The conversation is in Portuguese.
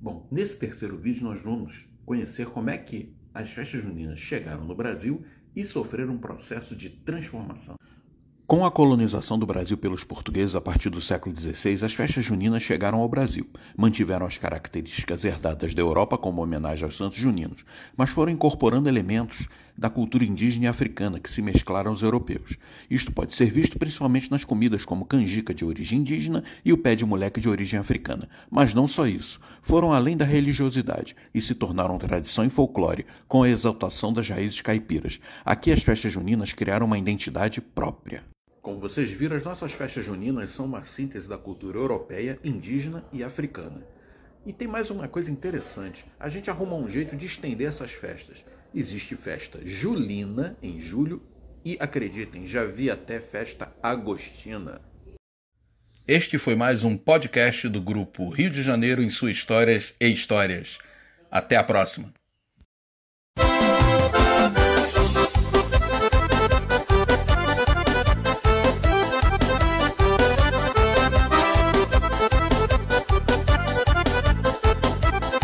Bom, nesse terceiro vídeo nós vamos conhecer como é que as festas juninas chegaram no Brasil e sofreram um processo de transformação. Com a colonização do Brasil pelos portugueses a partir do século XVI, as festas juninas chegaram ao Brasil. Mantiveram as características herdadas da Europa como homenagem aos santos juninos, mas foram incorporando elementos da cultura indígena e africana que se mesclaram aos europeus. Isto pode ser visto principalmente nas comidas como canjica de origem indígena e o pé de moleque de origem africana. Mas não só isso. Foram além da religiosidade e se tornaram tradição e folclore, com a exaltação das raízes caipiras. Aqui as festas juninas criaram uma identidade própria. Como vocês viram, as nossas festas juninas são uma síntese da cultura europeia, indígena e africana. E tem mais uma coisa interessante: a gente arruma um jeito de estender essas festas. Existe festa julina em julho e acreditem, já vi até festa agostina. Este foi mais um podcast do grupo Rio de Janeiro em suas histórias e histórias. Até a próxima.